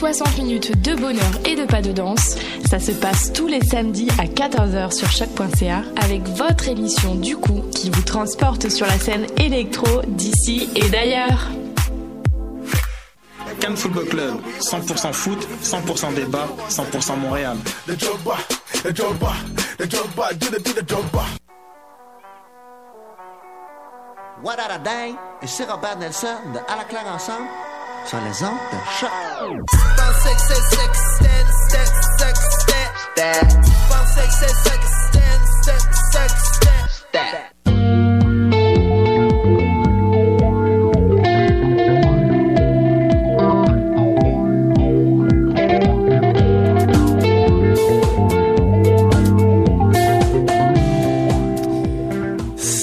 60 minutes de bonheur et de pas de danse. Ça se passe tous les samedis à 14h sur choc.ca avec votre émission du coup qui vous transporte sur la scène électro d'ici et d'ailleurs. Cannes Football Club, 100% foot, 100% débat, 100% Montréal. What a day? Et c'est Robert Nelson de À la claire ensemble sur les ondes de choc.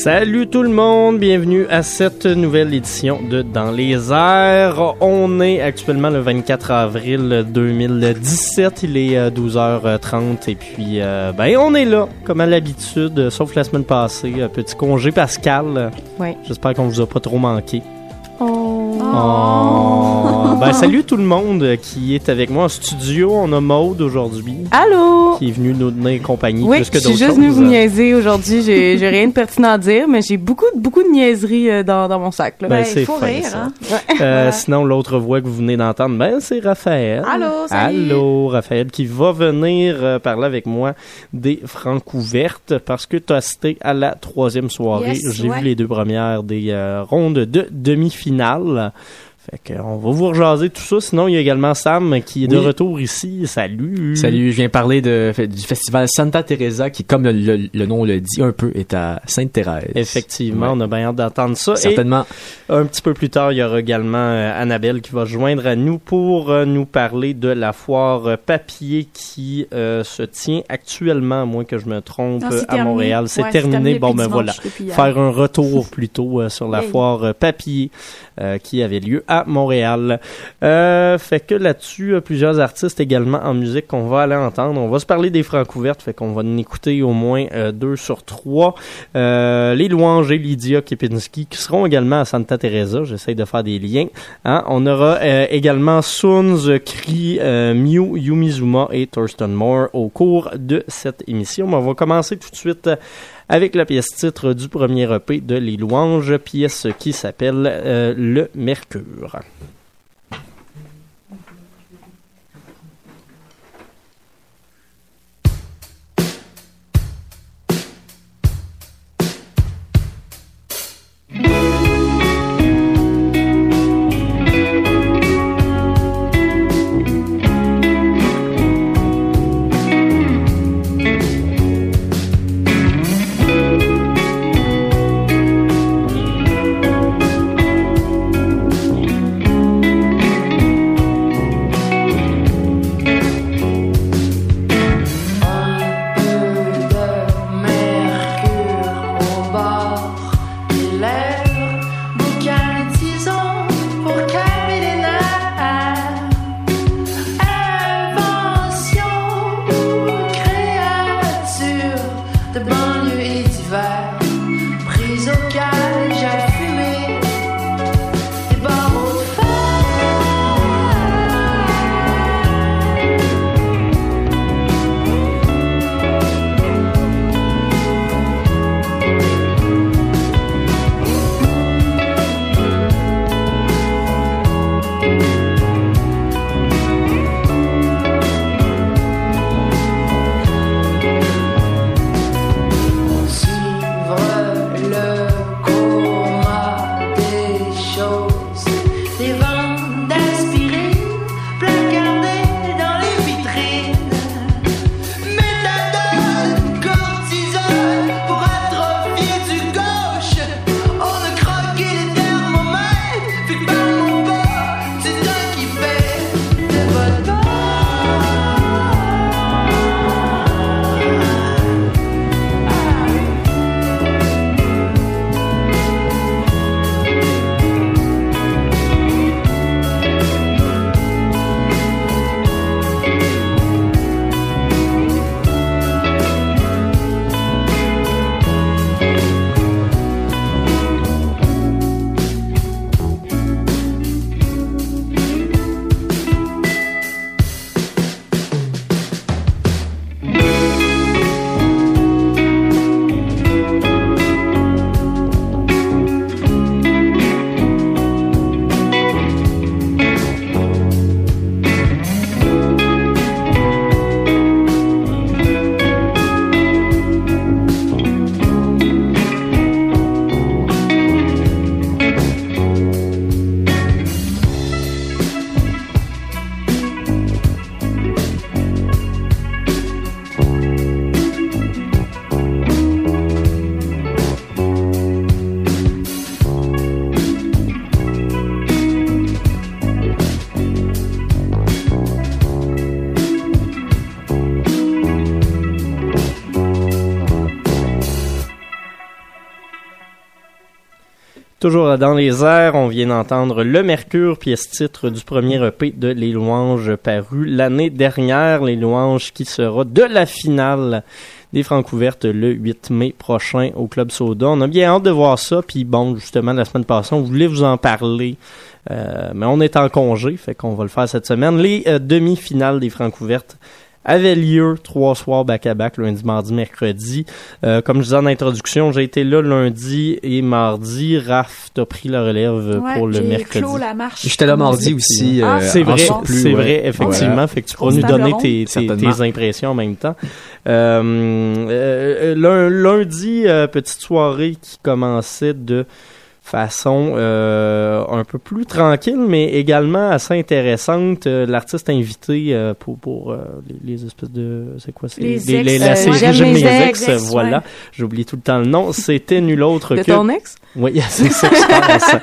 Salut tout le monde, bienvenue à cette nouvelle édition de Dans les airs. On est actuellement le 24 avril 2017, il est 12h30 et puis euh, ben on est là comme à l'habitude, sauf la semaine passée, petit congé Pascal. Ouais. J'espère qu'on vous a pas trop manqué. Oh. Ben salut tout le monde qui est avec moi en studio. On a Maude aujourd'hui. Allô? Qui est venu nous tenir compagnie Oui, plus que je suis juste venue vous niaiser aujourd'hui. J'ai j'ai rien de pertinent à dire, mais j'ai beaucoup, beaucoup de niaiseries euh, dans, dans mon sac. Là. Ben, c'est fin, ça. Euh, Sinon, l'autre voix que vous venez d'entendre, ben, c'est Raphaël. Allô, salut. Allô, Raphaël, qui va venir euh, parler avec moi des Francouvertes parce que tu as assisté à la troisième soirée. Yes, J'ai ouais. vu les deux premières des euh, rondes de demi-finale. Fait que on va vous rejaser tout ça. Sinon, il y a également Sam qui est de Oui. retour ici. Salut. Salut, je viens parler de, du festival Santa Teresa qui, comme le, le- le nom le dit un peu, est à Sainte-Thérèse. Effectivement, Ouais. on a bien hâte d'entendre ça. Et Certainement. Un petit peu plus tard, il y aura également euh, Annabelle qui va se joindre à nous pour euh, nous parler de la foire euh, papier qui euh, se tient actuellement, à moins que je me trompe, Non, à terminé. Montréal. C'est Ouais, terminé. terminé Bon, ben voilà. Faire un retour plutôt euh, sur la foire papier euh, qui avait lieu à Montréal. Euh, fait que là-dessus, euh, plusieurs artistes également en musique qu'on va aller entendre. On va se parler des Francouvertes, fait qu'on va en écouter au moins euh, deux sur trois. Les louanges et Lydia Kepinski qui seront également à Santa Teresa. J'essaie de faire des liens. Hein. On aura également Kri, euh, Mew, Yumizuma et Thurston Moore au cours de cette émission. Mais on va commencer tout de suite avec la pièce titre du premier EP de Les Louanges, pièce qui s'appelle euh, Le Mercure. Toujours dans les airs, on vient d'entendre Le Mercure, pièce titre du premier EP de Les Louanges paru l'année dernière. Les Louanges qui sera de la finale des Francs ouvertes le 8 mai prochain au Club Soda. On a bien hâte de voir ça. Puis bon, justement, la semaine passée, on voulait vous en parler. Euh, mais on est en congé, fait qu'on va le faire cette semaine. Les euh, demi-finales des Francs ouvertes avait lieu trois soirs back-à-back, lundi, mardi, mercredi. Euh, comme je disais en introduction, j'ai été là lundi et mardi. Raph, t'as pris la relève Ouais, pour le mercredi. clos la marche. J'étais là mardi aussi. Ah, euh, C'est en vrai, c'est ouais. vrai, effectivement. Voilà. Fait que tu pourras nous donner tes, tes, tes impressions en même temps. Euh, euh, lun- lundi, euh, petite soirée qui commençait de façon euh, un peu plus tranquille, mais également assez intéressante. Euh, L'artiste invité euh, pour, pour euh, les, les espèces de... C'est quoi? c'est Les les- ex, la euh, série J'aime J'aime les mes ex, ex, voilà. ouais. J'oublie tout le temps le nom. C'était nul autre De que... ton ex? Oui, c'est ça que je pense.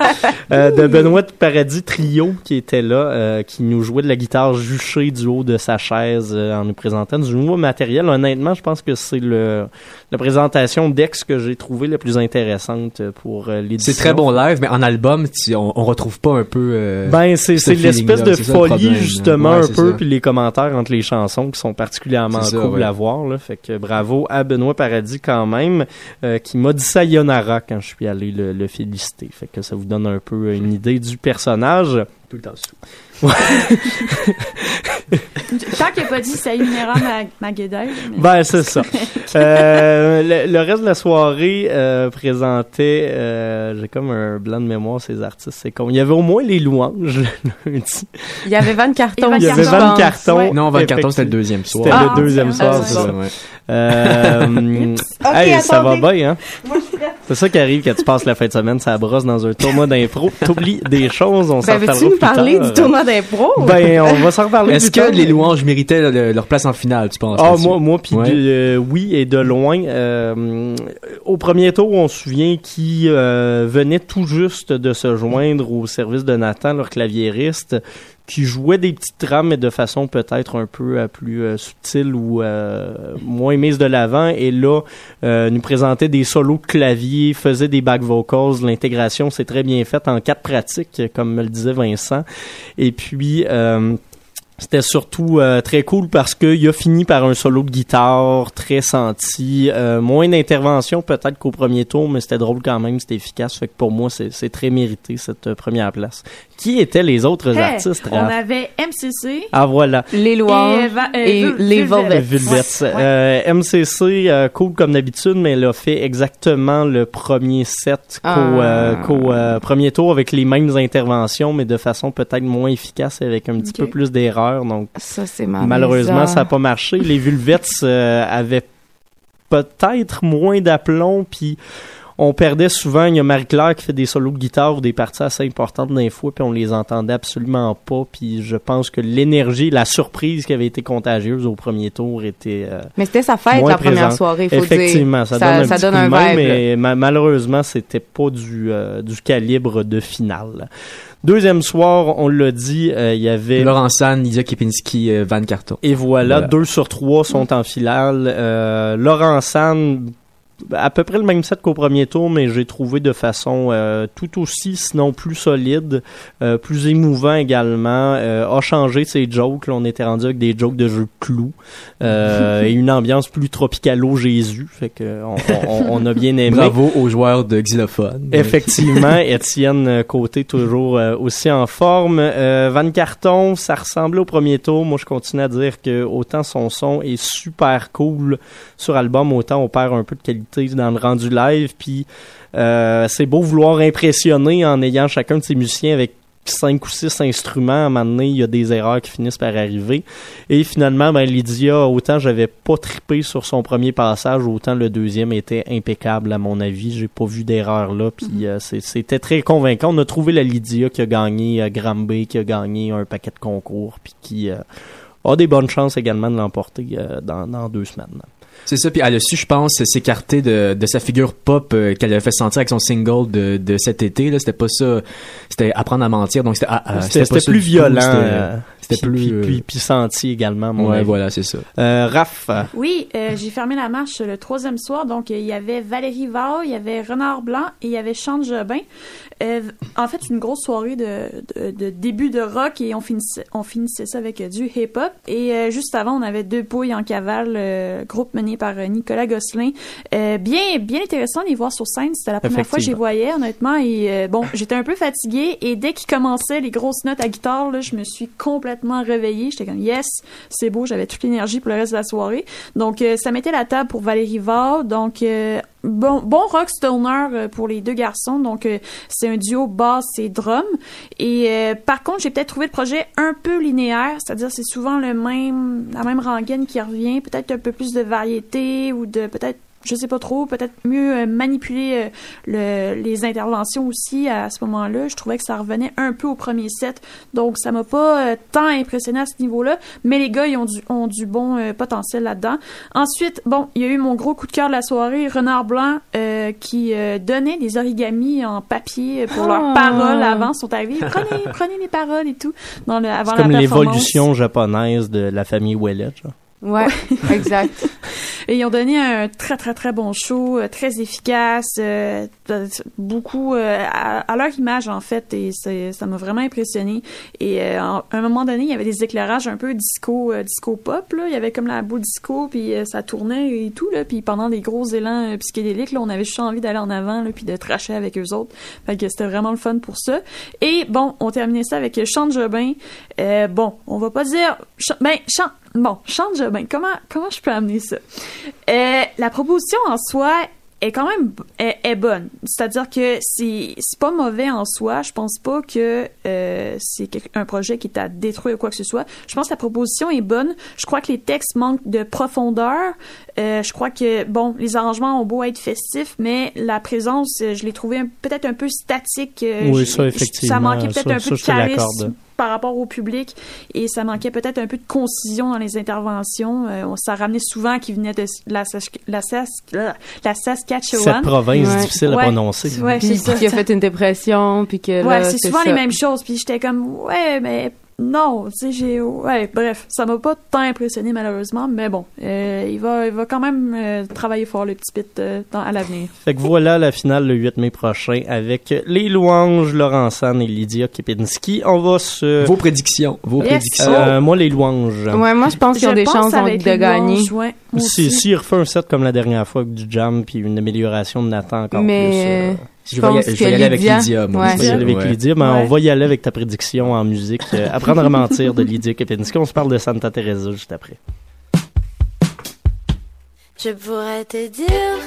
Euh, de Benoît Paradis Trio qui était là, euh, qui nous jouait de la guitare juchée du haut de sa chaise euh, en nous présentant du nouveau matériel. Honnêtement, je pense que c'est le la présentation d'ex que j'ai trouvé la plus intéressante pour euh, l'édition. Très bon live, mais en album, tu- on, on retrouve pas un peu. euh, Ben, c'est ce c'est l'espèce de le folie, justement, Ouais, un peu, puis les commentaires entre les chansons qui sont particulièrement ça, cool ouais. à voir. Là. Fait que bravo à Benoît Paradis quand même, euh, qui m'a dit sayonara quand je suis allé le, le féliciter. Fait que ça vous donne un peu une idée du personnage. Tout le temps sous. Tant qu'il n'a pas dit Sayonara Ma- Magedel. mais- Ben, c'est ça. Euh, le, le reste de la soirée euh, présentait, euh, j'ai comme un blanc de mémoire, ces artistes, c'est con. Il y avait au moins les louanges le lundi. Il y avait Van Carton. Il y avait Van. Carton. Ouais. Non, Van Carton, c'était le deuxième soir. C'était Ah, le deuxième soir, c'est ça. ouais. Euh, Ok, hey, ça va bien, hein? C'est ça qui arrive quand tu passes la fin de semaine, ça brosse dans un tournoi d'impro. T'oublies des choses, on s'en Ben, reparlera veux-tu nous plus parler tard. du tournoi d'impro? Ben, on va s'en reparler plus que les louanges méritaient le- leur place en finale, tu penses? Ah, moi, moi, puis Ouais. de- euh, oui, et de loin. Euh, au premier tour, on se souvient qui euh, venait tout juste de se joindre au service de Nathan, leur claviériste, qui jouait des petites trames, mais de façon peut-être un peu euh, plus subtile ou euh, moins mise de l'avant. Et là, euh, nous présentait des solos de clavier, faisait des back vocals. L'intégration s'est très bien faite en quatre pratiques, comme me le disait Vincent. Et puis... c'était surtout euh, très cool parce qu'il a fini par un solo de guitare très senti, euh, moins d'intervention peut-être qu'au premier tour, mais c'était drôle quand même, c'était efficace. Fait que pour moi, c'est c'est très mérité cette euh, première place. Qui étaient les autres Hey, artistes on Raph? avait MCC. Ah voilà, Les louanges Et, Va- euh, et les. Velvets. Vulvets. Ouais, ouais. Euh, MCC, euh, cool comme d'habitude, mais elle a fait exactement le premier set qu'au Ah. euh, qu'au, euh, premier tour avec les mêmes interventions, mais de façon peut-être moins efficace et avec un petit peu plus d'erreurs. Donc Ça. Malheureusement, ça n'a pas marché. Les Vulvets euh, avaient peut-être moins d'aplomb, puis on perdait souvent. Il y a Marie-Claire qui fait des solos de guitare ou des parties assez importantes d'un fois, puis on les entendait absolument pas. Puis je pense que l'énergie, la surprise qui avait été contagieuse au premier tour était euh, Mais c'était sa fête, la première soirée, faut effectivement. dire. Ça, donne un, ça petit donne coup un de main, vibe. là. mais ma- malheureusement, c'était pas du euh, du calibre de finale. Deuxième soir, on l'a dit, euh, il y avait Laurent San, Lydia Kepinski, euh, Van Carton. et voilà, Voilà. deux sur trois sont en finale. Euh, Laurent San, à peu près le même set qu'au premier tour, mais j'ai trouvé de façon euh, tout aussi, sinon plus solide, euh, plus émouvant également. Euh, a changé ses jokes. Là, on était rendu avec des jokes de jeu de clous euh, et une ambiance plus tropicalo Jésus. Fait que on, on- on a bien aimé. Bravo aux joueurs de xylophone. Effectivement, Étienne Côté toujours euh, aussi en forme. Euh, Van Carton, ça ressemblait au premier tour. Moi, je continue à dire que autant son son est super cool sur album, autant on perd un peu de qualité dans le rendu live. Puis euh, c'est beau vouloir impressionner en ayant chacun de ses musiciens avec cinq ou six instruments, à un moment donné, il y a des erreurs qui finissent par arriver. Et finalement, ben, Lydia, autant j'avais pas trippé sur son premier passage, autant le deuxième était impeccable à mon avis. J'ai pas vu d'erreur là, puis euh, c'est- c'était très convaincant. On a trouvé la Lydia qui a gagné euh, Granby, qui a gagné un paquet de concours, puis qui euh, a des bonnes chances également de l'emporter euh, dans, dans deux semaines. C'est ça, puis elle a su, je pense, s'écarter de, de sa figure pop euh, qu'elle avait fait sentir avec son single de, de cet été. Là, c'était pas ça. C'était apprendre à mentir. Donc c'était, ah, ah, C'était plus violent. euh, C'était plus. puis, puis, puis senti également, mon ouais, avis. voilà, c'est ça. Euh, Raph, Oui, euh, j'ai fermé la marche le troisième soir. Donc, il y avait Valérie Val, il y avait Renard Blanc et il y avait Chante Jobin. Euh, en fait, une grosse soirée de, de, de début de rock et on finissait, on finissait ça avec euh, du hip-hop. Et euh, juste avant, on avait Deux Pouilles en cavale, euh, groupe mené par Nicolas Gosselin. Euh, bien, bien intéressant de les voir sur scène. C'était la première fois que je les voyais, honnêtement. Et euh, bon, j'étais un peu fatiguée. Et dès qu'ils commençaient les grosses notes à guitare, là, je me suis complètement réveillée. J'étais comme, yes, c'est beau. J'avais toute l'énergie pour le reste de la soirée. Donc, euh, ça mettait la table pour Valérie Vard. Donc, euh, bon, bon rock stoner euh, pour les deux garçons. Donc, c'est un duo basse et drum. Et par contre, j'ai peut-être trouvé le projet un peu linéaire, c'est-à-dire c'est souvent le même, la même rengaine qui revient, peut-être un peu plus de variété ou de peut-être je sais pas trop, peut-être mieux euh, manipuler euh, le, les interventions aussi à ce moment-là. Je trouvais que ça revenait un peu au premier set, donc ça m'a pas euh, tant impressionné à ce niveau-là. Mais les gars, ils ont du, ont du bon euh, potentiel là-dedans. Ensuite, bon, il y a eu mon gros coup de cœur de la soirée, Renard Blanc, euh, qui euh, donnait des origamis en papier pour leurs Ah. paroles avant, sont arrivés, prenez, prenez les paroles et tout, dans le, avant c'est la comme l'évolution japonaise de la famille Ouellet. genre. Ouais, exact. Et ils ont donné un très très très bon show, euh, très efficace, euh, beaucoup euh, à, leur image en fait, et ça m'a vraiment impressionné. Et euh, à un moment donné, il y avait des éclairages un peu disco, euh, disco pop là. Il y avait comme la boule disco, puis euh, ça tournait et tout là. Puis pendant des gros élans psychédéliques, là, on avait juste envie d'aller en avant là, puis de tracher avec eux autres. Fait que c'était vraiment le fun pour ça. Et bon, on terminait ça avec Chante Jobin. Bon, on va pas dire, Ch- ben chante. Bon, Chante Jobin, comment comment je peux amener ça? Euh, la proposition en soi est quand même est, est bonne. C'est-à-dire que c'est pas mauvais en soi. Je pense pas que euh, c'est un projet qui est à détruire ou quoi que ce soit. Je pense que la proposition est bonne. Je crois que les textes manquent de profondeur. Euh, je crois que bon, les arrangements ont beau être festifs, mais la présence, je l'ai trouvé peut-être un peu statique. Oui, je- ça, je- effectivement, Ça manquait peut-être un peu de charisme par rapport au public et ça manquait peut-être un peu de concision dans les interventions. Euh, on ça ramenait souvent qui venait de la, Sas- la, Sas- la, la Saskatchewan. Cette province Ouais. difficile à Ouais. prononcer. Ouais, Puis, c'est ça. puis qui a fait une dépression, puis que Ouais, c'est souvent ça. les mêmes choses. Puis j'étais comme, ouais, mais non, tu sais, j'ai, ouais, bref, ça m'a pas tant impressionné malheureusement, mais bon, euh, il va, il va quand même euh, travailler fort le petit pit euh, dans, à l'avenir. Fait que voilà la finale le 8 mai prochain avec les louanges Laurent San et Lydia Kepinski. On va se... Vos prédictions. Vos Yes. prédictions. Euh, moi, les louanges. Ouais, moi, je pense qu'ils ont des chances avec de gagner. ouais, Si, aussi. s'il refait un set comme la dernière fois avec du jam puis une amélioration de Nathan encore Mais plus. Je je vais y- je vais aller avec Lydia- moi. Ouais. on va y aller avec Ouais. Lydia, mais Ouais. on va y aller avec ta prédiction en musique. Euh, Apprendre à mentir de Lydia Kepinski. On se parle de Santa Teresa juste après. Je pourrais te dire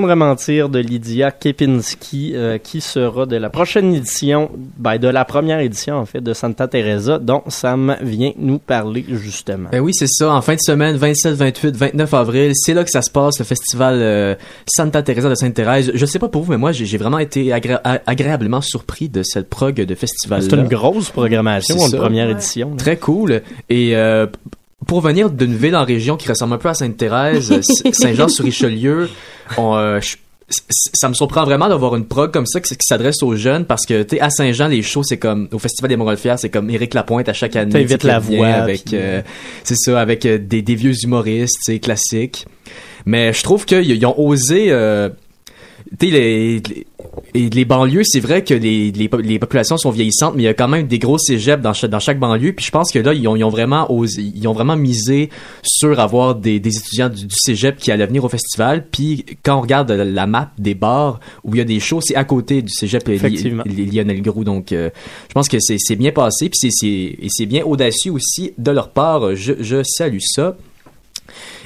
Apprendre à mentir de Lydia Kepinski, euh, qui sera de la prochaine édition, ben de la première édition en fait de Santa Teresa, dont Sam vient nous parler justement. Ben oui, c'est ça. En fin de semaine, 27, 28, 29 avril, c'est là que ça se passe, le festival euh, Santa Teresa de Sainte-Thérèse. Je sais pas pour vous, mais moi, j'ai vraiment été agréablement surpris de cette prog de festival. C'est une grosse programmation C'est en première édition. là. Très cool. Et euh, pour venir d'une ville en région qui ressemble un peu à Sainte-Thérèse, Saint-Jean-sur-Richelieu, euh, ça me surprend vraiment d'avoir une prog comme ça qui, qui s'adresse aux jeunes parce que tu à Saint-Jean les shows c'est comme au festival des Montgolfières c'est comme Éric Lapointe à chaque année T'invites la voix, avec puis- euh, c'est ça avec euh, des, des vieux humoristes classiques mais je trouve qu'ils ils ont osé euh, tu sais, les, les, et les banlieues, c'est vrai que les, les, po- les populations sont vieillissantes, mais il y a quand même des gros cégeps dans chaque, dans chaque banlieue. Puis je pense que là, ils ont, ils ont vraiment osé, ils ont vraiment misé sur avoir des, des étudiants du, du cégep qui allaient venir au festival. Puis quand on regarde la, map des bars où il y a des shows, c'est à côté du cégep Lionel Groux. Donc euh, je pense que c'est bien passé. Puis c'est bien audacieux aussi de leur part. Je, je salue ça.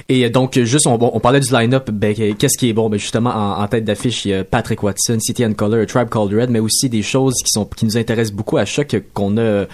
Et euh, donc, juste, on, parlait du line-up. Ben, qu'est-ce qui est bon? Ben, justement, en, tête d'affiche, il y a Patrick Watson, City and Color, Tribe Called Red, mais aussi des choses qui sont qui nous intéressent beaucoup à Choc, qu'on a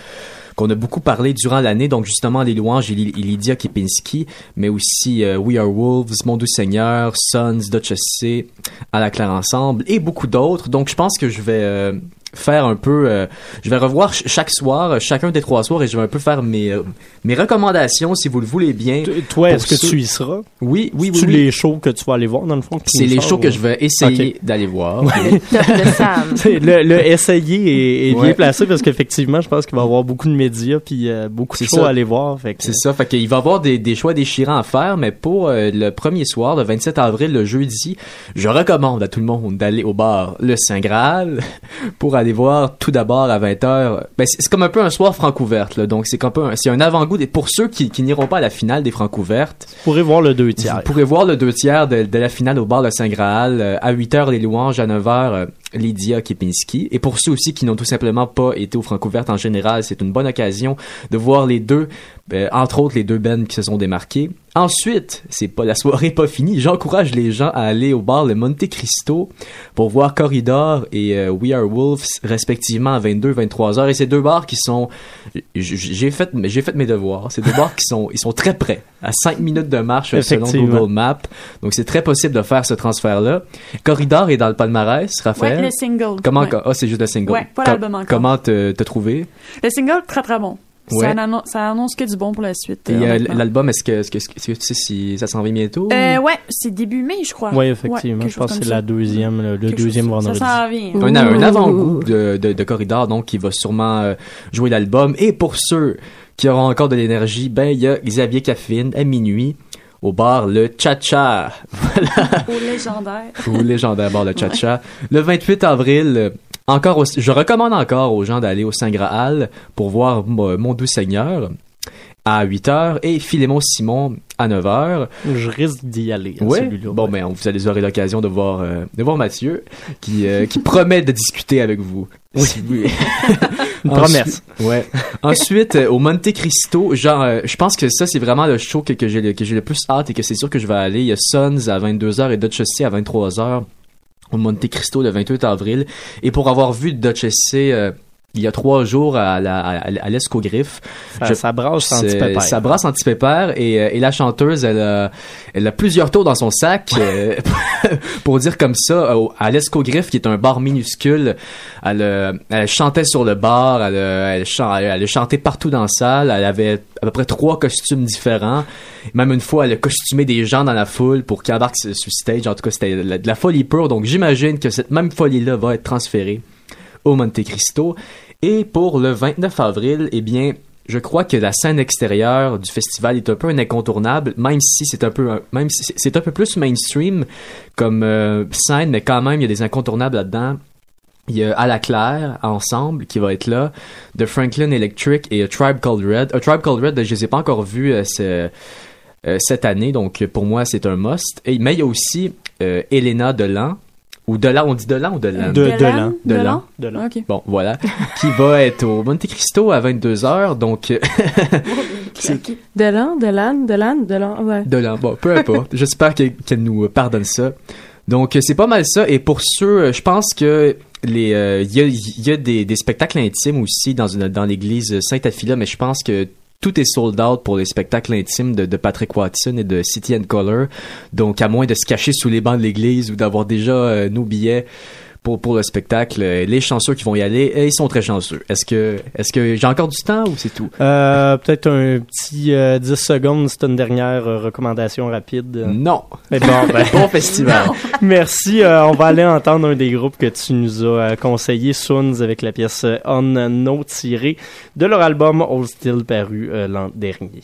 qu'on a beaucoup parlé durant l'année. Donc, justement, les louanges Lydia Kepinski, mais aussi euh, We Are Wolves, Mon Doux Seigneur, Sons, Dutch C, À la Claire Ensemble, et beaucoup d'autres. Donc, je pense que je vais... euh, faire un peu euh, je vais revoir ch- chaque soir euh, chacun des trois soirs et je vais un peu faire mes euh, mes recommandations si vous le voulez bien Toi, Pour est-ce que ceux- tu y seras? oui oui oui, Tu oui. les shows que tu vas aller voir, dans le fond? c'est les shows que je vais essayer d'aller voir. C'est le, le essayer est, est bien Ouais. placé parce qu'effectivement, je pense qu'il va y avoir beaucoup de médias puis euh, beaucoup de shows ça. à aller voir. C'est ça, fait qu'il va y avoir des, des choix déchirants à faire, mais pour euh, le premier soir, le 27 avril, le jeudi, je recommande à tout le monde d'aller au bar Le Saint Graal pour aller voir tout d'abord à 20h. Ben, c'est comme un peu un soir francouverte, donc c'est un peu un- avant-goût. Pour ceux qui, qui n'iront pas à la finale des francouvertes, Vous pourrez voir le deux tiers. vous pourrez voir le deux tiers de, de la finale au bar Le Saint Graal. euh, à 8h, les louanges, à 9h, euh, Lydia Kepinski. Et pour ceux aussi qui n'ont tout simplement pas été aux francouvertes en général, c'est une bonne occasion de voir les deux, euh, entre autres les deux bands qui se sont démarqués. Ensuite, c'est pas la soirée pas finie. J'encourage les gens à aller au bar le Monte Cristo pour voir Corridor et euh, We Are Wolves respectivement à 22 23 heures et ces deux bars qui sont j'ai fait j'ai fait mes devoirs. Ces deux bars qui sont ils sont très près à 5 minutes de marche selon. Google Maps. Donc c'est très possible de faire ce transfert là. Corridor est dans le palmarès, Raphaël. Ouais, le single. Comment Ouais. ah c'est juste le single. Ouais, pas l'album encore. Comment te te trouver? Le single, très très bon. Ouais. Ça, annonce, ça annonce que du bon pour la suite. Euh, l'album est-ce que est-ce que, est-ce que tu sais si ça s'en vient bientôt Euh, ouais, c'est début mai, je crois. Oui, effectivement. Ouais, je pense que c'est la deuxième, le, Quelque deuxième chose- vendredi. Ça s'en vient. un, un avant-goût de, de, de Corridor, donc, qui va sûrement euh, jouer l'album. Et pour ceux qui auront encore de l'énergie, ben, il y a Xavier Caffine à minuit au bar Le Cha-Cha. Au légendaire. Ou légendaire bar Le Cha-Cha. Le 28 avril, encore au- je recommande encore aux gens d'aller au Saint Graal pour voir Mon Doux Seigneur à 8h et Philémon Simon à 9h. Je risque d'y aller, Ouais. celui-là. Bon, ben, vous allez aurez l'occasion de voir, euh, de voir Mathieu, qui, euh, qui promet de discuter avec vous. Si vous- Une Ensuite- promesse. Ouais. Ensuite, euh, au Monte Cristo, genre, je pense que ça, c'est vraiment le show que, que j'ai le, que j'ai le plus hâte et que c'est sûr que je vais aller. Il y a Sons à 22h et Dutch à 23h au Monte Cristo le 28 avril. Et pour avoir vu euh, il y a trois jours à, la, à, l'Escogriffe. Ça- ça brasse anti-pépère. Ça brasse anti-pépère et, euh, et la chanteuse, elle a, elle a plusieurs tours dans son sac euh, pour dire comme ça, à l'Escogriffe, qui est un bar minuscule, elle, euh, elle chantait sur le bar, elle, elle, chan- elle, elle a chanté partout dans la salle, elle avait à peu près trois costumes différents. Même une fois, elle a costumé des gens dans la foule pour qu'ils embarquent sur stage. En tout cas, c'était de la- de la folie pure. Donc, j'imagine que cette même folie-là va être transférée au Monte Cristo. Et pour le 29 avril, eh bien, je crois que la scène extérieure du festival est un peu un incontournable, même si c'est un peu, même si c'est- un peu plus mainstream comme euh, scène, mais quand même, il y a des incontournables là-dedans. Il y a À la Claire, ensemble, qui va être là, de Franklin Electric et A Tribe Called Red. A Tribe Called Red, je les ai pas encore vus euh, euh, cette année, donc pour moi, c'est un must. Et, mais il y a aussi Elena Delan, ou Delan, on dit Delan ou Delan? De- Delan. Delan. Delan. Ok. Bon, voilà. qui va être au Monte Cristo à 22h, donc... euh, Delan, Delan, Delan, Delan, ouais. Delan, bon, peu importe. J'espère que- qu'elle nous pardonne ça. Donc, euh, c'est pas mal ça. Et pour ceux, euh, je pense que les, euh, il y a, il y a des, des spectacles intimes aussi dans, une, dans l'église Saint-Affila, mais je pense que tout est sold out pour les spectacles intimes de, Patrick Watson et de City and Color. Donc, à moins de se cacher sous les bancs de l'église ou d'avoir déjà euh, nos billets pour, pour le spectacle, euh, les chanceux qui vont y aller, euh, ils sont très chanceux. Est-ce que, est-ce que j'ai encore du temps ou c'est tout? Euh, Peut-être un petit euh, 10 secondes, c'est une dernière euh, recommandation rapide. Non. Mais bon, ben, Bon festival. Merci. euh, on va aller entendre un des groupes que tu nous as conseillé, Soons, avec la pièce On No tirée de leur album Old Still paru l'an dernier.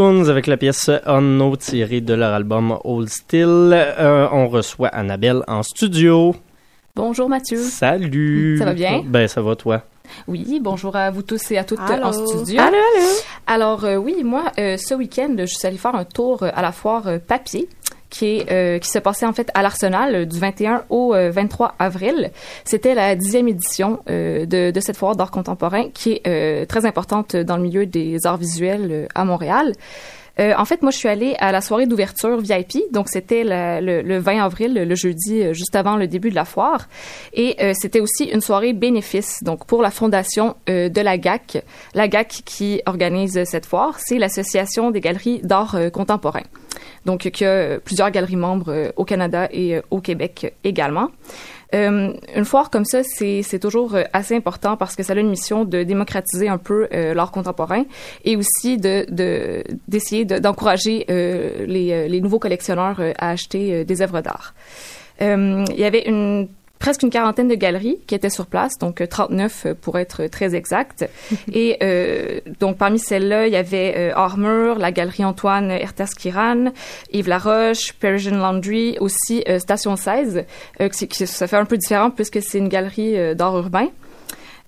Avec la pièce On No tirée de leur album Old Still. Euh, on reçoit Annabelle en studio. Bonjour Mathieu. Salut. Ça va bien? Ben ça va toi? Oui, bonjour à vous tous et à toutes Allô? en studio. Allô, allô? Alors euh, oui, moi euh, ce week-end, je suis allée faire un tour à la foire papier qui est euh, qui s'est passé en fait à l'Arsenal euh, du 21 au euh, 23 avril. C'était la dixième édition euh, de, de cette foire d'art contemporain qui est euh, très importante dans le milieu des arts visuels euh, à Montréal. Euh, en fait, moi, je suis allée à la soirée d'ouverture VIP, donc c'était le, le 20 avril, le jeudi, euh, juste avant le début de la foire, et euh, c'était aussi une soirée bénéfice, donc pour la fondation de la GAC. La GAC qui organise cette foire, c'est l'Association des galeries d'art contemporain. Donc, qui a plusieurs galeries membres au Canada et au Québec également. Euh, une foire comme ça, c'est toujours euh, assez important parce que ça a une mission de démocratiser un peu euh, l'art contemporain et aussi de de- d'essayer de, d'encourager les, les nouveaux collectionneurs à acheter des œuvres d'art. Il y avait une presque une quarantaine de galeries qui étaient sur place, donc euh, 39 euh, pour être très exact. Et euh, donc parmi celles-là, il y avait euh, Armure, la galerie Antoine Ertas-Kiran, Yves Laroche, Parisian Laundry, aussi euh, Station 16, euh, qui, qui- ça fait un peu différent puisque c'est une galerie euh, d'art urbain.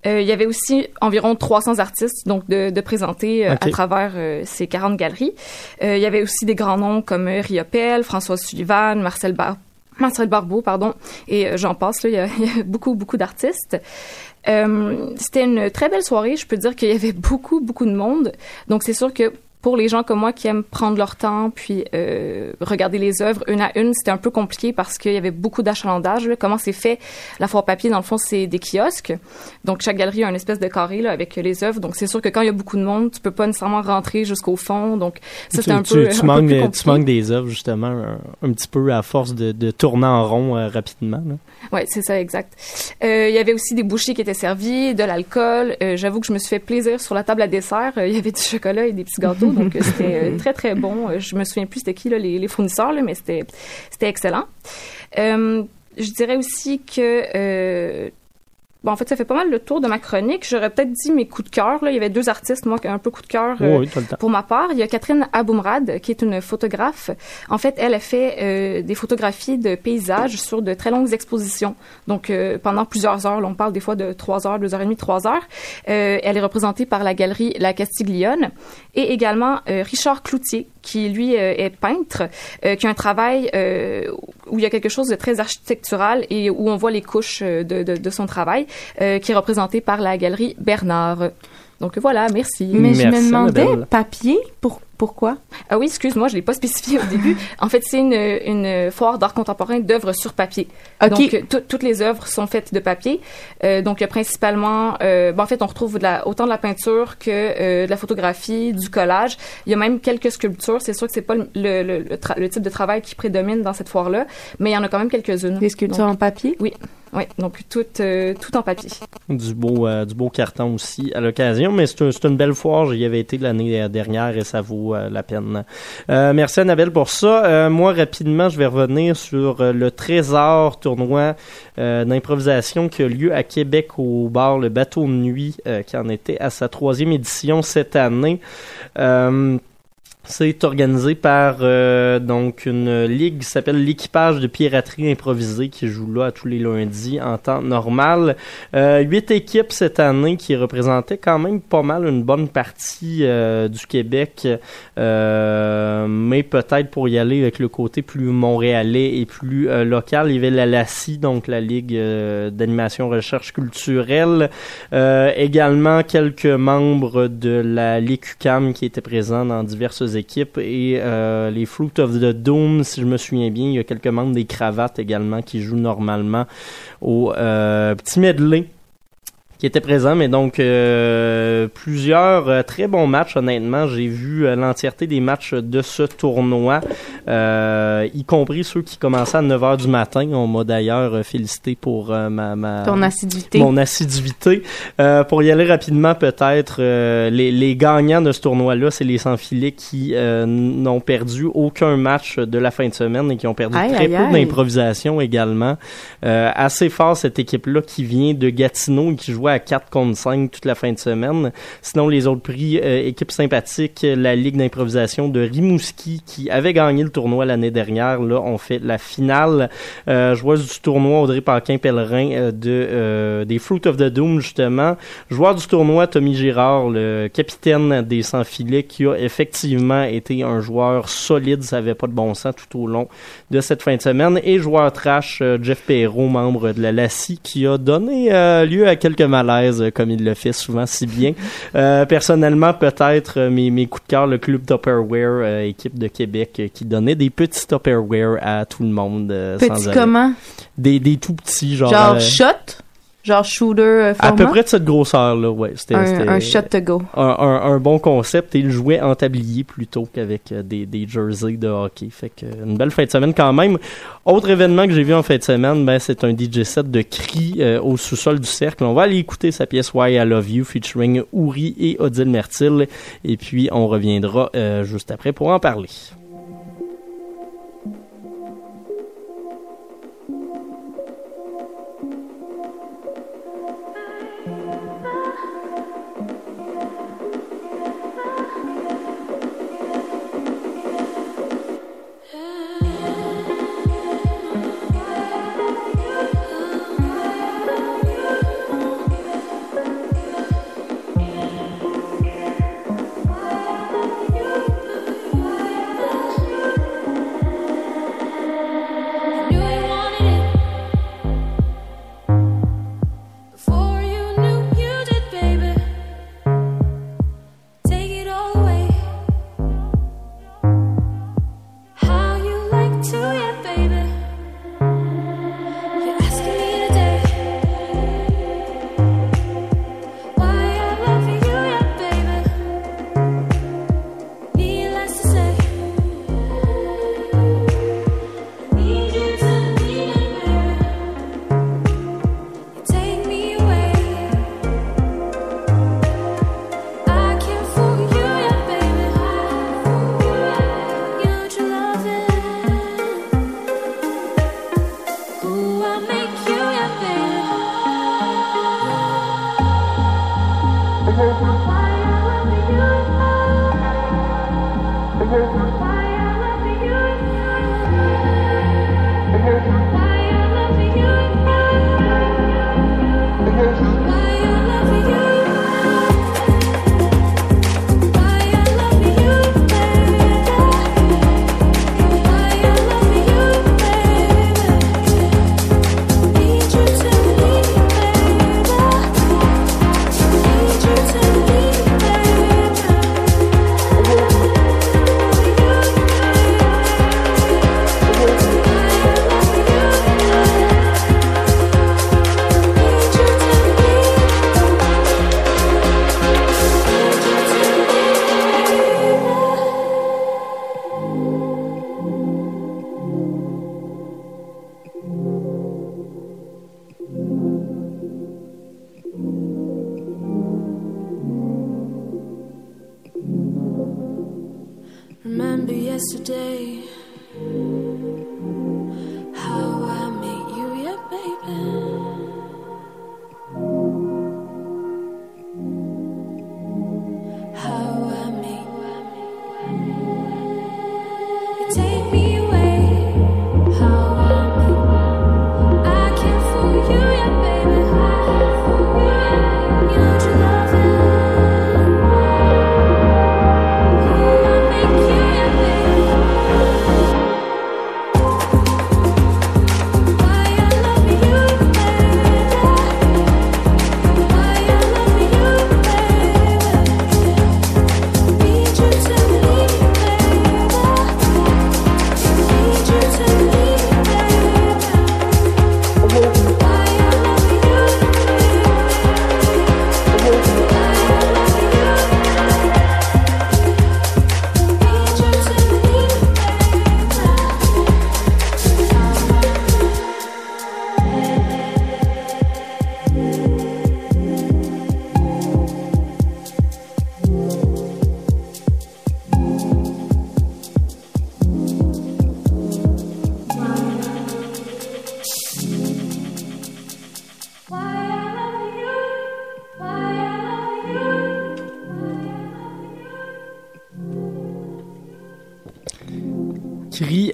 Euh, il y avait aussi environ 300 artistes donc de, de présenter euh, à travers euh, ces 40 galeries. Euh, il y avait aussi des grands noms comme euh, Riopel, Françoise Sullivan, Marcel Bar Marcel Barbeau, pardon, et euh, j'en passe, là, il y a, il y a beaucoup, beaucoup d'artistes. Euh, c'était une très belle soirée, je peux dire qu'il y avait beaucoup, beaucoup de monde. Donc c'est sûr que pour les gens comme moi qui aiment prendre leur temps puis euh, regarder les œuvres une à une, c'était un peu compliqué parce qu'il y avait beaucoup d'achalandage. là. Comment c'est fait? La foire papier, dans le fond, c'est des kiosques. Donc chaque galerie a une espèce de carré là, avec les œuvres. Donc c'est sûr que quand il y a beaucoup de monde, tu peux pas nécessairement rentrer jusqu'au fond. Donc ça c'était un tu- peu, tu un peu manques, plus tu manques des œuvres justement un, un petit peu à force de, de tourner en rond euh, rapidement. là. Ouais, c'est ça, exact. Euh, Il y avait aussi des bouchées qui étaient servies, de l'alcool. Euh, J'avoue que je me suis fait plaisir sur la table à dessert. Il y avait du chocolat et des petits gâteaux, donc euh, c'était euh, très très bon. Euh, Je me souviens plus c'était qui là, les, les fournisseurs, là, mais c'était c'était excellent. Euh, je dirais aussi que euh, Bon, en fait, ça fait pas mal le tour de ma chronique. J'aurais peut-être dit mes coups de cœur. Là. Il y avait deux artistes, moi, qui ont un peu coup de cœur. euh, Oui, pour ma part, il y a Catherine Aboumrad, qui est une photographe. En fait, elle a fait euh, des photographies de paysages sur de très longues expositions. Donc, euh, pendant plusieurs heures, là, on parle des fois de trois heures, deux heures et demie, trois heures. Euh, elle est représentée par la galerie La Castiglione. Et également euh, Richard Cloutier, qui lui euh, est peintre, euh, qui a un travail euh, où il y a quelque chose de très architectural et où on voit les couches de, de, de son travail, euh, qui est représenté par la galerie Bernard. Donc voilà, merci. Mais je me demandais, papier, pour, pourquoi? Ah oui, excuse-moi, je l'ai pas spécifié au début. En fait, c'est une, une foire d'art contemporain d'œuvres sur papier. OK. Donc, euh, tout- toutes les œuvres sont faites de papier. Euh, donc, il y a principalement, euh, bon, en fait, on retrouve de la, autant de la peinture que euh, de la photographie, du collage. Il y a même quelques sculptures. C'est sûr que c'est pas le, le, le- le tra- le type de travail qui prédomine dans cette foire-là, mais il y en a quand même quelques-unes. Des sculptures Donc, en papier? Oui, oui. Donc, tout, euh, tout en papier. Du beau, euh, du beau carton aussi à l'occasion, mais c'est un- une belle foire. J'y avais été l'année dernière et ça vaut euh, la peine. Euh, merci Annabelle pour ça. Euh, moi, rapidement, je vais revenir sur euh, le Trésor tournoi euh, d'improvisation qui a lieu à Québec au bar Le Bateau de Nuit, euh, qui en était à sa troisième édition cette année. C'est organisé par euh, donc une ligue qui s'appelle l'équipage de piraterie improvisée qui joue là tous les lundis en temps normal. Euh, huit équipes cette année qui représentaient quand même pas mal une bonne partie euh, du Québec, euh, mais peut-être pour y aller avec le côté plus montréalais et plus euh, local, il y avait la LACI, donc la Ligue d'animation recherche culturelle, également quelques membres de la Ligue UQAM qui étaient présents dans diverses équipes et euh, les Fruit of the Doom, si je me souviens bien, il y a quelques membres des cravates également qui jouent normalement au euh, petit medley qui était présent, mais donc euh, plusieurs euh, très bons matchs, honnêtement. J'ai vu euh, l'entièreté des matchs de ce tournoi. euh, y compris ceux qui commençaient à 9h du matin. On m'a d'ailleurs félicité pour ma, ma Ton assiduité. mon assiduité. Euh, pour y aller rapidement, peut-être, euh, les, les gagnants de ce tournoi-là, c'est les sans-filets qui euh, n'ont perdu aucun match de la fin de semaine et qui ont perdu Aïe, très aïe, peu d'improvisation également. Euh, assez fort cette équipe-là qui vient de Gatineau et qui jouait à 4 contre 5 toute la fin de semaine. Sinon, les autres prix, euh, équipe sympathique, la Ligue d'improvisation de Rimouski qui avait gagné le tournoi l'année dernière. Là, on fait la finale. Euh, joueuse du tournoi, Audrey Paquin-Pellerin euh, de, euh, des Fruit of the Doom, justement. Joueur du tournoi, Tommy Girard, le capitaine des sans-filets, qui a effectivement été un joueur solide, ça avait pas de bon sens tout au long de cette fin de semaine. Et joueur trash, euh, Jeff Perrault, membre de la LACI, qui a donné lieu à quelques malaises, euh, comme il le fait souvent si bien. Euh, personnellement, peut-être euh, mes, mes coups de cœur, le club Tupperware, équipe de Québec, qui donnait des petits Tupperware à tout le monde. sans Petit arrêt. comment? Des, des tout petits, genre... Genre shot? Genre shooter euh, à format? peu près de cette grosseur-là, ouais. C'était, Un, un shot to go. un, un- un bon concept et il jouait en tablier plutôt qu'avec euh, des, des jerseys de hockey. Fait que euh, une belle fin de semaine quand même. Autre événement que j'ai vu en fin de semaine, ben, c'est un DJ set de cri euh, au sous-sol du cercle. On va aller écouter sa pièce Why I Love You featuring Ouri et Odile Mertil. Et puis on reviendra euh, juste après pour en parler.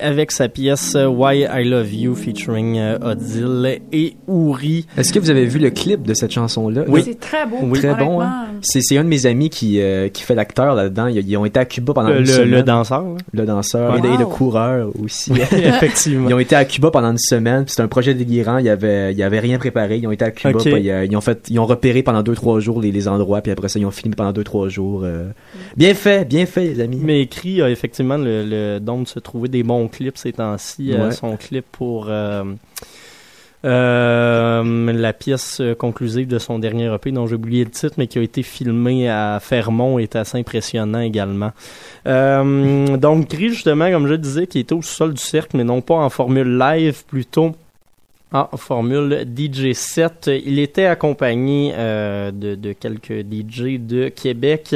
Avec sa pièce euh, Why I Love You featuring euh, Odile et Ouri. Est-ce que vous avez vu le clip de cette chanson-là? Oui. C'est très beau. Oui. Très bon. hein? C'est c'est un de mes amis qui, euh, qui fait l'acteur là-dedans. Ils, ils ont été à Cuba pendant Le, une le- semaine. le danseur. là. Le danseur et, Wow. le- et le coureur aussi. Effectivement. Ils ont été à Cuba pendant une semaine. C'était un projet délirant. Il y avait, il y avait rien préparé. Ils ont été à Cuba. Puis, euh, ils ont fait, ils ont repéré pendant deux trois jours les, les endroits. Puis après ça, ils ont filmé pendant deux trois jours. euh. Bien fait, bien fait, les amis. Mais a effectivement le, le don de se trouver des bons clips ces temps-ci. Euh, Ouais. son clip pour euh, euh, la pièce conclusive de son dernier EP, dont j'ai oublié le titre, mais qui a été filmé à Fermont, est assez impressionnant également. Donc Cree, justement, comme je le disais, qui était au sol du cercle, mais non pas en formule live, plutôt en formule DJ 7. Il était accompagné euh, de, quelques DJ de Québec,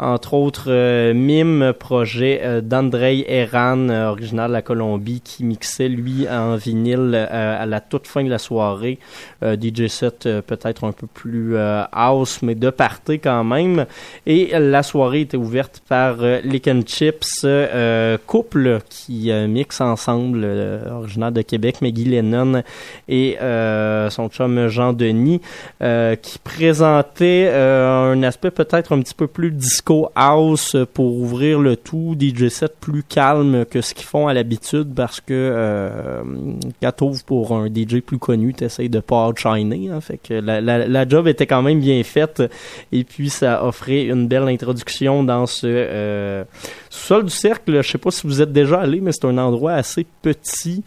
entre autres euh, Mime, projet euh, d'Andrei Eran, euh, originaire de la Colombie, qui mixait lui en vinyle à la toute fin de la soirée. Euh, DJ 7 euh, peut-être un peu plus house, mais de party quand même. Et la soirée était ouverte par Lick and Chips, couple qui mixe ensemble, originaire de Québec, Maggie Lennon et euh, son chum Jean-Denis, euh, qui présentait euh, un aspect peut-être un petit peu plus disco house pour ouvrir le tout, DJ set plus calme que ce qu'ils font à l'habitude parce que quand t'ouvres pour un DJ plus connu, t'essayes de pas outshiner, hein, fait que la, la, la job était quand même bien faite et puis ça offrait une belle introduction dans ce euh, sol du cercle. Je sais pas si vous êtes déjà allé, mais c'est un endroit assez petit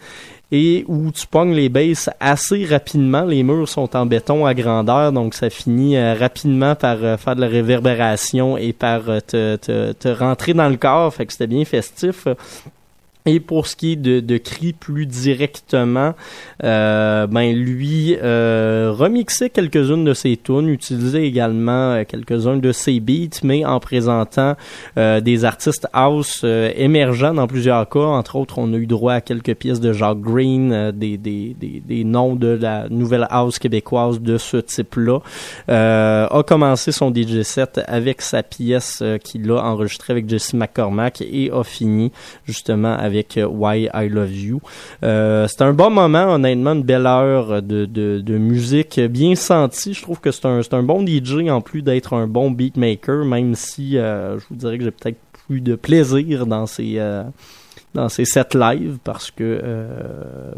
et où tu pognes les basses assez rapidement. Les murs sont en béton à grandeur, donc ça finit euh, rapidement par euh, faire de la réverbération et par euh, te, te, te rentrer dans le corps. Fait que c'était bien festif. Et pour ce qui est de, de cri plus directement, euh, ben lui euh, quelques-unes de ses tunes, utilisait également euh, quelques-uns de ses beats, mais en présentant euh, des artistes house euh, émergents dans plusieurs cas. Entre autres, on a eu droit à quelques pièces de Jacques Green, euh, des, des, des, des noms de la nouvelle house québécoise de ce type-là. A commencé son DJ set avec sa pièce qu'il a enregistrée avec Jesse McCormack et a fini justement avec euh, Why I Love You. Euh, c'est un bon moment, honnêtement, une belle heure de, de, musique bien sentie. Je trouve que c'est un, un bon DJ en plus d'être un bon beatmaker, même si euh, je vous dirais que j'ai peut-être plus de plaisir dans ces... dans ces sets live parce que euh,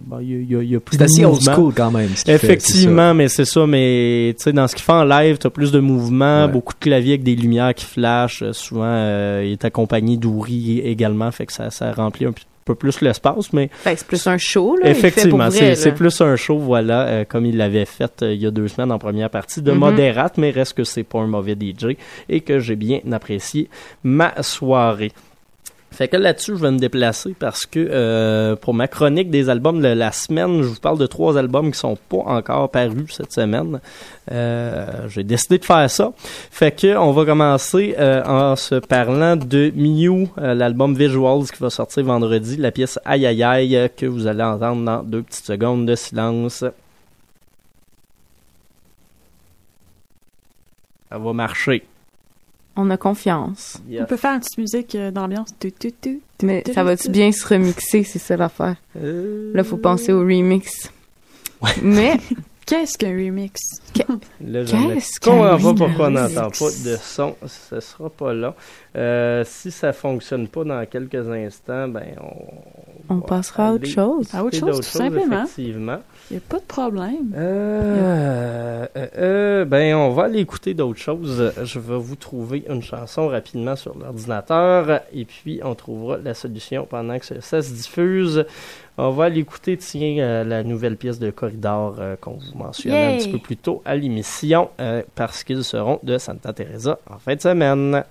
bon, y, a- il y a- il y a plus C'est de assez old mouvement. school quand même. ce qu'il fait, Effectivement, mais c'est ça. Mais tu sais, dans ce qu'il fait en live, t'as plus de mouvements, Ouais. beaucoup de claviers avec des lumières qui flashent. Euh, Souvent, euh, il est accompagné d'ouri également, fait que ça, ça remplit un peu plus l'espace. Mais Ben, c'est plus un show, là. il fait effectivement, pour c'est vrai, c'est là. plus un show, voilà, euh, comme il l'avait fait euh, il y a deux semaines en première partie, de Mhm. modérate, mais reste que c'est pas un mauvais DJ et que j'ai bien apprécié ma soirée. Fait que là-dessus, je vais me déplacer parce que euh, pour ma chronique des albums de la semaine, je vous parle de trois albums qui sont pas encore parus cette semaine. Euh, J'ai décidé de faire ça. Fait que on va commencer euh, en se parlant de Mew, euh, l'album Visuals qui va sortir vendredi, la pièce Aïe Aïe Aïe euh, que vous allez entendre dans deux petites secondes de silence. Ça va marcher. On a confiance. On peut faire une petite musique euh, d'ambiance. Tu, tu, tu, tu, Mais tu, ça va-tu tu. bien se remixer, c'est ça l'affaire? Euh, Là, faut penser au remix. Mais, Qu'est-ce qu'un remix? Là, ne Qu'est-ce qu'un pas pourquoi on remix? n'entend pas de son. Ce sera pas là. Euh, si ça fonctionne pas dans quelques instants, ben on. passera à autre chose. À autre chose, tout simplement. Effectivement. Il n'y a pas de problème. Euh, euh, euh, ben, on va aller écouter d'autres choses. Je vais vous trouver une chanson rapidement sur l'ordinateur et puis on trouvera la solution pendant que ça, ça se diffuse. On va aller écouter, tiens, euh, la nouvelle pièce de Corridor euh, qu'on vous mentionnait un petit peu plus tôt à l'émission euh, parce qu'ils seront de Santa Teresa en fin de semaine.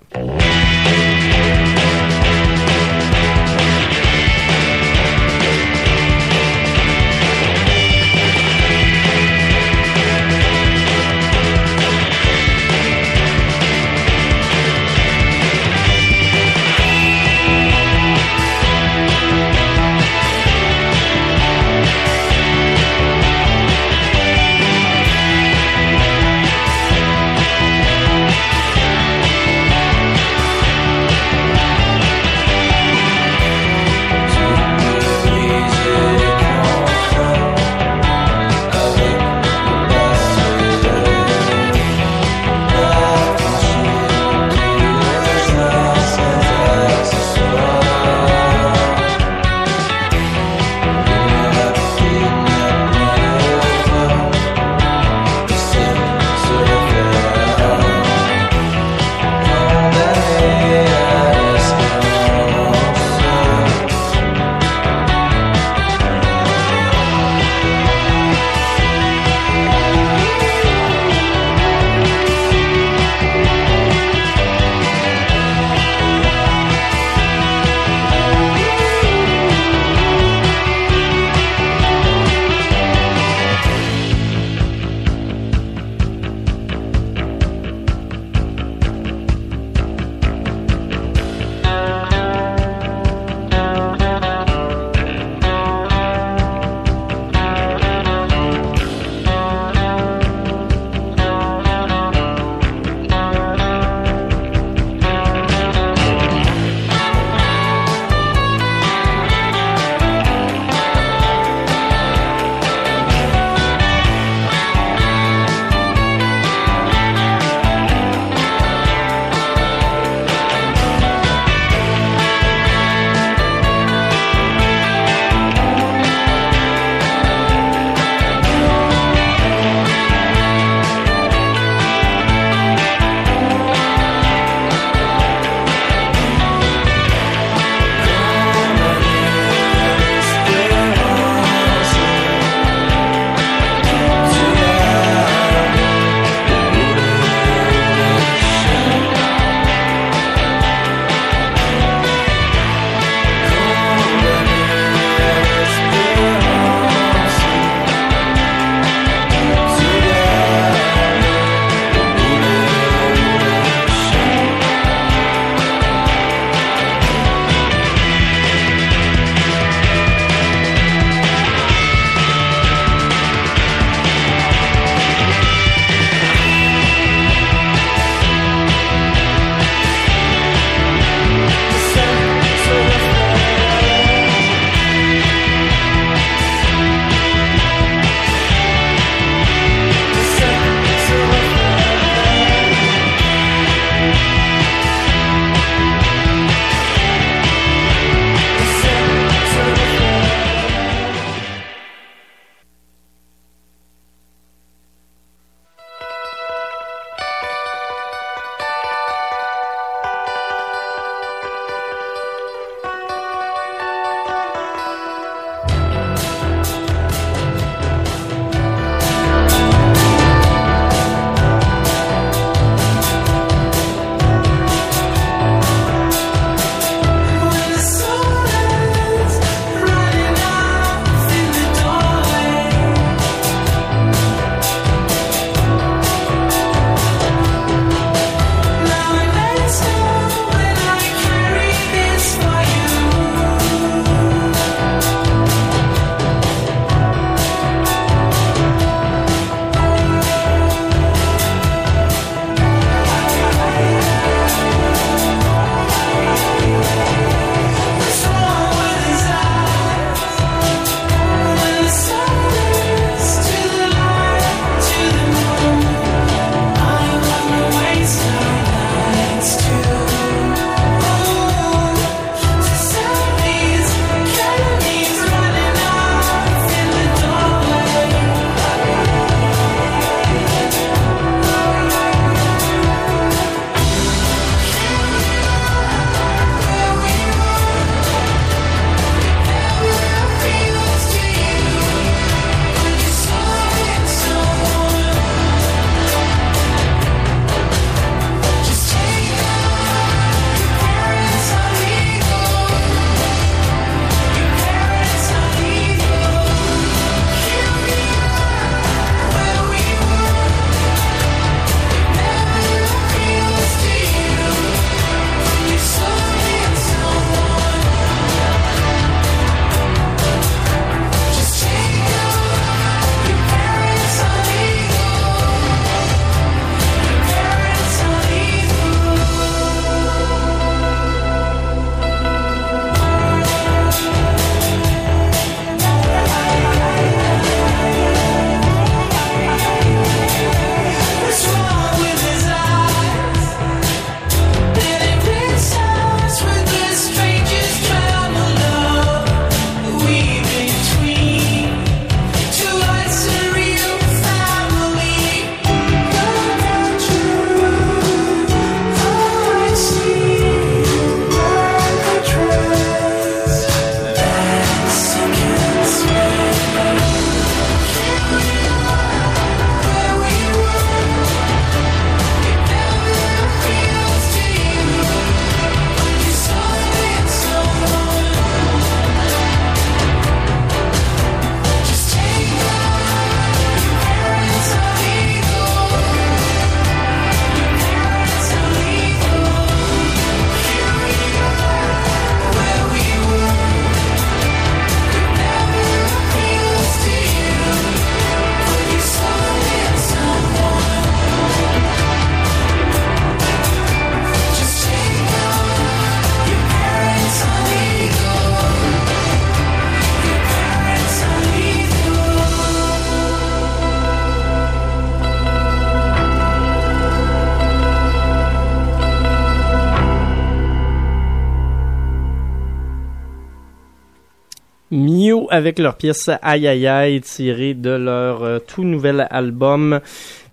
Avec leur pièce Aïe Aïe Aïe tirée de leur euh, tout nouvel album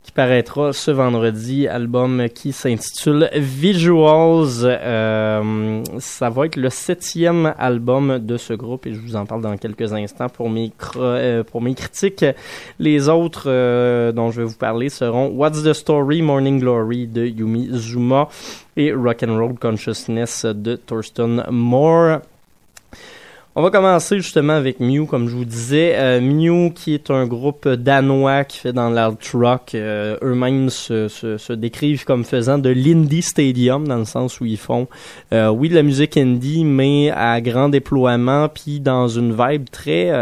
qui paraîtra ce vendredi, album qui s'intitule Visuals. Euh, ça va être le septième album de ce groupe et je vous en parle dans quelques instants pour mes, euh, pour mes critiques. Les autres euh, dont je vais vous parler seront What's the Story, Morning Glory de Yumi Zuma et Rock and Roll Consciousness de Thurston Moore. On va commencer justement avec Mew, comme je vous disais. Euh, Mew, qui est un groupe danois qui fait dans l'art rock, euh, eux-mêmes se, se, se décrivent comme faisant de l'indie stadium, dans le sens où ils font, euh, oui, de la musique indie, mais à grand déploiement, puis dans une vibe très...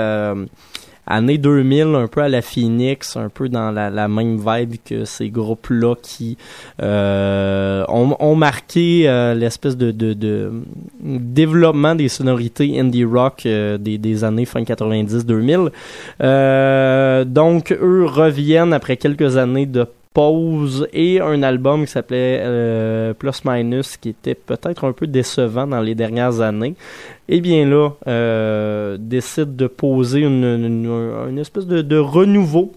année 2000, un peu à la Phoenix, un peu dans la, même vibe que ces groupes-là qui euh, ont, marqué euh, l'espèce de développement des sonorités indie rock euh, des, des années fin 90-2000. Euh, donc, eux reviennent après quelques années de et un album qui s'appelait euh, Plus Minus qui était peut-être un peu décevant dans les dernières années. Et bien là, euh, décide de poser une, espèce de, renouveau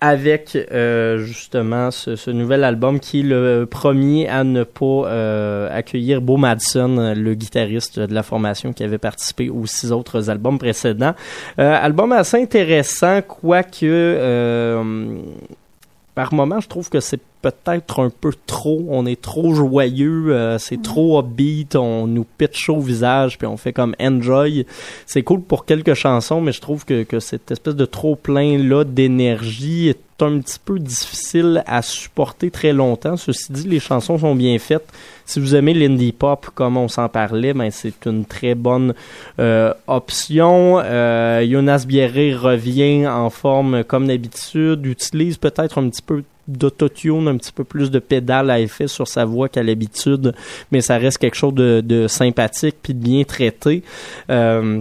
avec euh, justement ce, nouvel album qui est le premier à ne pas accueillir Beau Madsen, le guitariste de la formation qui avait participé aux six autres albums précédents. Album assez intéressant, quoique par moment je trouve que c'est peut-être un peu trop, on est trop joyeux, euh, c'est trop upbeat, on nous pitch au visage puis on fait comme enjoy. C'est cool pour quelques chansons, mais je trouve que, que cette espèce de trop plein là d'énergie un petit peu difficile à supporter très longtemps. Ceci dit, les chansons sont bien faites. Si vous aimez l'indie pop, comme on s'en parlait, ben c'est une très bonne euh, option. Euh, Jonas Bierre revient en forme comme d'habitude, utilise peut-être un petit peu d'autotune, un petit peu plus de pédale à effet sur sa voix qu'à l'habitude, mais ça reste quelque chose de, de sympathique puis de bien traité. Euh,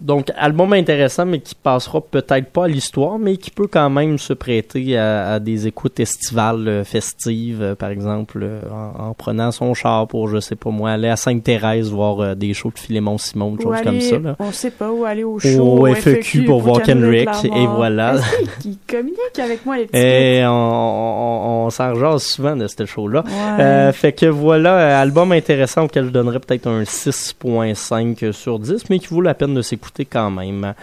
donc, album intéressant, mais qui passera peut-être pas à l'histoire, mais qui peut quand même se prêter à, à des écoutes estivales euh, festives, euh, par exemple, euh, en, en prenant son char pour, je sais pas moi, aller à Sainte-Thérèse voir des shows de Philémon Simon, des Ou choses comme ça. Là. On sait pas où aller au Au show. FEQ pour voir Kendrick, et voilà. Qu'il communique avec moi les petits Et on, on, on s'en rejase souvent de ce show-là. Ouais. Euh, fait que voilà, album intéressant auquel je donnerais peut-être un 6.5 sur 10, mais qui vaut la peine de s'écouter quand même.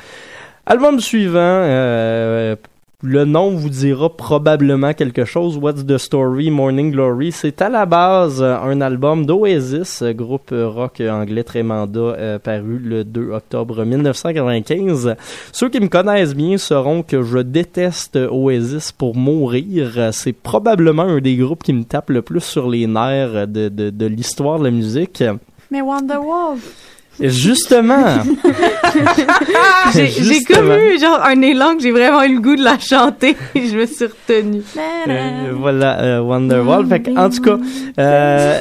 Album suivant, euh, le nom vous dira probablement quelque chose. What's the Story, Morning Glory. C'est à la base euh, un album d'Oasis, groupe rock anglais très mandat, euh, paru le 2 octobre 1995. Ceux qui me connaissent bien sauront que je déteste Oasis pour mourir. C'est probablement un des groupes qui me tape le plus sur les nerfs de, de, de l'histoire de la musique. Mais Wonderwall. Justement, j'ai j'ai comme eu genre un élan que j'ai vraiment eu le goût de la chanter et je me suis retenue. Euh, voilà, euh, Wonderwall. Fait que, en tout cas, euh,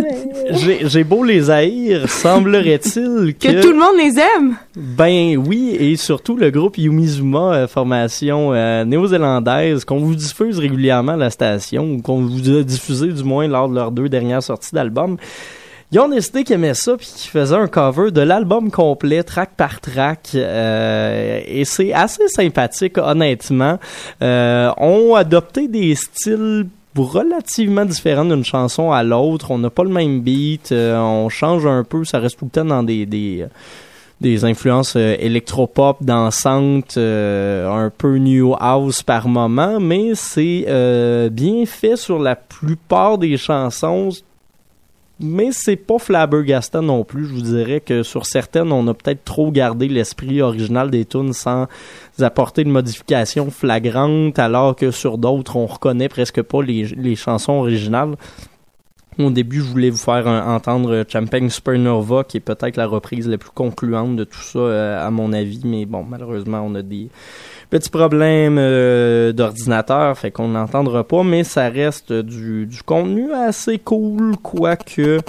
j'ai beau les haïr, semblerait-il que... Que tout le monde les aime? Ben oui, et surtout le groupe Yumizuma, euh, formation euh, néo-zélandaise, qu'on vous diffuse régulièrement à la station, ou qu'on vous a diffusé du moins lors de leurs deux dernières sorties d'album. Ils ont décidé qu'ils aimaient ça puis qu'ils faisaient un cover de l'album complet, track par track, euh, et c'est assez sympathique honnêtement. Euh, ont adopté des styles relativement différents d'une chanson à l'autre. On n'a pas le même beat, euh, on change un peu, ça reste tout le temps dans des, des des influences euh, électropop, dansantes, euh, un peu new house par moment, mais c'est euh, bien fait sur la plupart des chansons. Mais c'est pas flabbergastant non plus. Je vous dirais que sur certaines, on a peut-être trop gardé l'esprit original des tunes sans apporter de modifications flagrantes, alors que sur d'autres, on reconnaît presque pas les, les chansons originales. Au début, je voulais vous faire entendre Champagne Supernova, qui est peut-être la reprise la plus concluante de tout ça, euh, à mon avis. Mais bon, malheureusement, on a des petits problèmes euh, d'ordinateur, fait qu'on n'entendra pas. Mais ça reste du, contenu assez cool, quoique...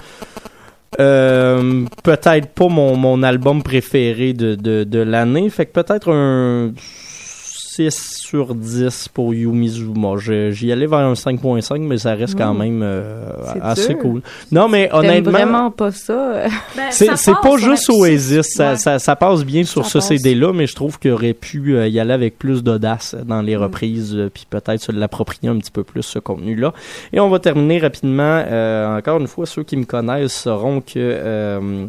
Euh, peut-être pas mon, album préféré de l'année. Fait que peut-être un 6 sur 10 pour Yumizuma. J'y allais vers un 5.5, mais ça reste quand Mm. même euh, assez dur. cool. Non, mais honnêtement... vraiment pas ça. Ben, C'est ça c'est passe, pas juste Oasis, ça, Ouais. ça, ça passe bien sur Ça ce. CD-là, mais je trouve qu'il aurait pu euh, y aller avec plus d'audace dans Mm. les reprises, euh, puis peut-être se l'approprier un petit peu plus ce contenu-là. Et on va terminer rapidement. euh, encore une fois, ceux qui me connaissent sauront que euh,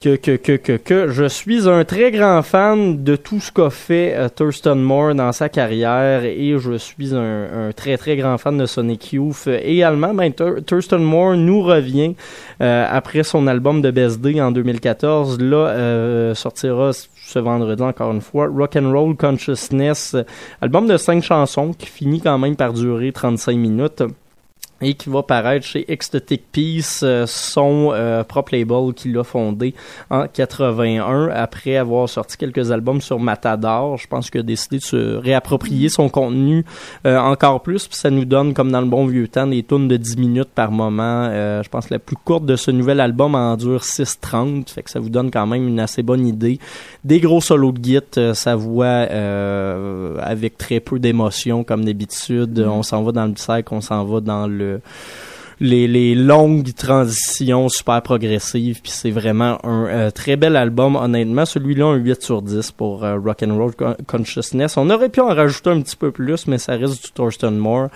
que, que, que, que, que je suis un très grand fan de tout ce qu'a fait euh, Thurston Moore dans sa carrière et je suis un, un très très grand fan de Sonic Youth. Également, ben, Thur- Thurston Moore nous revient euh, après son album de Best Day en 2014. Là, euh, sortira ce vendredi encore une fois Rock and Roll Consciousness, album de cinq chansons qui finit quand même par durer 35 minutes et qui va paraître chez Ecstatic Peace, euh, son euh, propre label qu'il a fondé en 81 après avoir sorti quelques albums sur Matador. Je pense qu'il a décidé de se réapproprier son contenu euh, encore plus, puis ça nous donne comme dans le bon vieux temps des tunes de 10 minutes par moment. Euh, je pense que la plus courte de ce nouvel album en dure 6.30, fait que ça vous donne quand même une assez bonne idée. Des gros solos de git, euh, sa voix euh, avec très peu d'émotion comme d'habitude. On s'en va dans le psych, on s'en va dans le les, longues transitions super progressives puis c'est vraiment un euh, très bel album. Honnêtement celui-là un 8 sur 10 pour euh, Rock and Roll Con- Consciousness. On aurait pu en rajouter un petit peu plus mais ça reste du Thurston Moore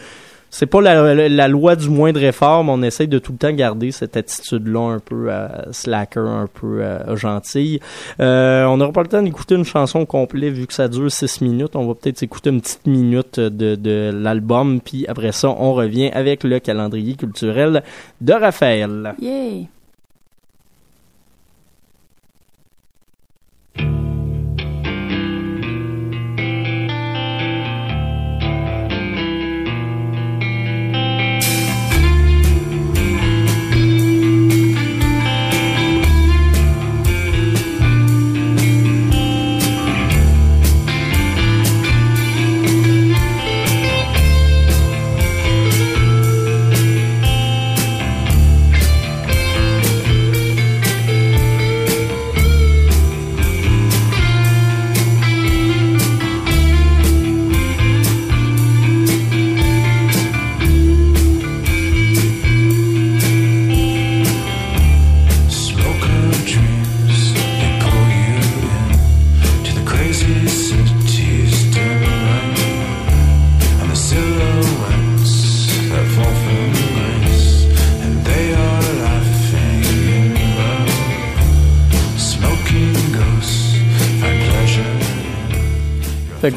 c'est pas la, la, la loi du moindre effort, mais on essaye de tout le temps garder cette attitude-là un peu euh, slacker, un peu euh, gentille. Euh, on n'aura pas le temps d'écouter une chanson complète vu que ça dure 6 minutes. On va peut-être écouter une petite minute de, de l'album, puis après ça, on revient avec le calendrier culturel de Raphaël. Yay!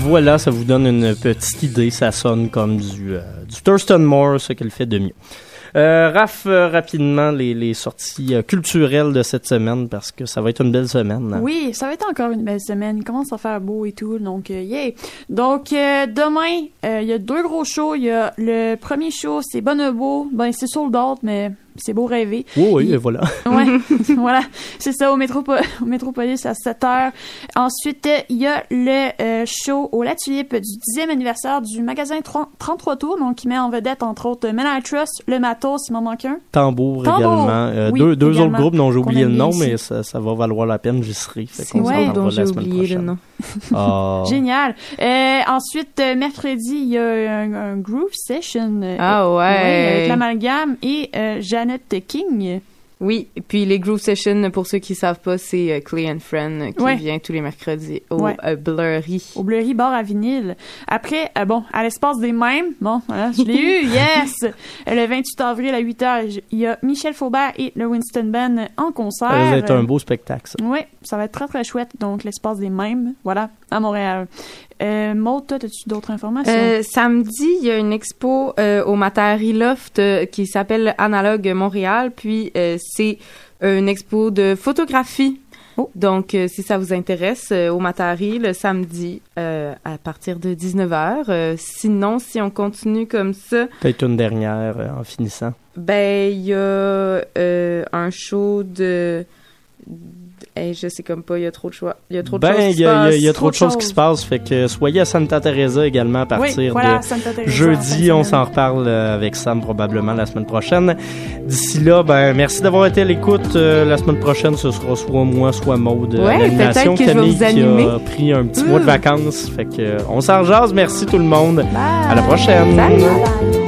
Voilà, ça vous donne une petite idée. Ça sonne comme du, euh, du Thurston Moore, ce qu'elle fait de mieux. Euh, Raph, euh, rapidement, les, sorties euh, culturelles de cette semaine, parce que ça va être une belle semaine. hein. Oui, ça va être encore une belle semaine. Il commence à faire beau et tout, donc yeah. Donc demain, il y a deux gros shows. Il y a le premier show, c'est Bonobo. Ben c'est sold out, mais c'est beau rêver. Oui, oui, et voilà. Ouais, voilà. C'est ça, au, métropo- au Métropolis à 7 heures. Ensuite, il y a le euh, show au La Tulipe du 10e anniversaire du magasin 30 33 Tours, donc qui met en vedette, entre autres, Men I Trust, Le Matos, il m'en manque un. Tambour, Tambour, également. Euh, oui, deux deux également, autres groupes dont j'ai oublié le nom, ici. mais ça, ça va valoir la peine, j'y serai. C'est s'en dont j'ai oublié le nom. Ah. Génial. Euh, ensuite, mercredi, il y a un, un groove session. Ah ouais. avec l'amalgame et euh, King. Oui, et puis les Groove Sessions, pour ceux qui savent pas, c'est euh, Clay and Friend euh, qui Ouais. vient tous les mercredis au Ouais. euh, Blurry. Au Blurry Bar à vinyle. Après, euh, bon, à l'espace des mêmes, bon, voilà, je l'ai eu, yes! Le 28 avril à 8h, il y a Michel Faubert et le Winston Band en concert. Ça va être un beau spectacle, ça. Oui, ça va être très très chouette. Donc, l'espace des mêmes, voilà, à Montréal. Euh, Maud, toi, as-tu d'autres informations? Euh, samedi, il y a une expo euh, au Matari Loft euh, qui s'appelle Analogue Montréal. Puis euh, c'est une expo de photographie. Donc, euh, si ça vous intéresse, euh, au Matari le samedi euh, à partir de 19h. sinon, si on continue comme ça, Peut-être une dernière euh, en finissant. ben il y a euh, un show de Hey, je sais comme pas, il y a trop de choix. Il y a trop de Ben, choses qui il se y, a- il y a- passent. il y a trop de choses qui se passent. Fait que soyez à Santa Teresa également à partir Oui, voilà, de jeudi. On s'en reparle euh, avec Sam probablement la semaine prochaine. D'ici là, ben merci d'avoir été à l'écoute. Euh, la semaine prochaine, ce sera soit moi, soit Maude euh, à l'animation. Camille vous qui animer. a pris un petit mois de vacances. Fait que on s'en rejase. Merci tout le monde. À la prochaine. Salut.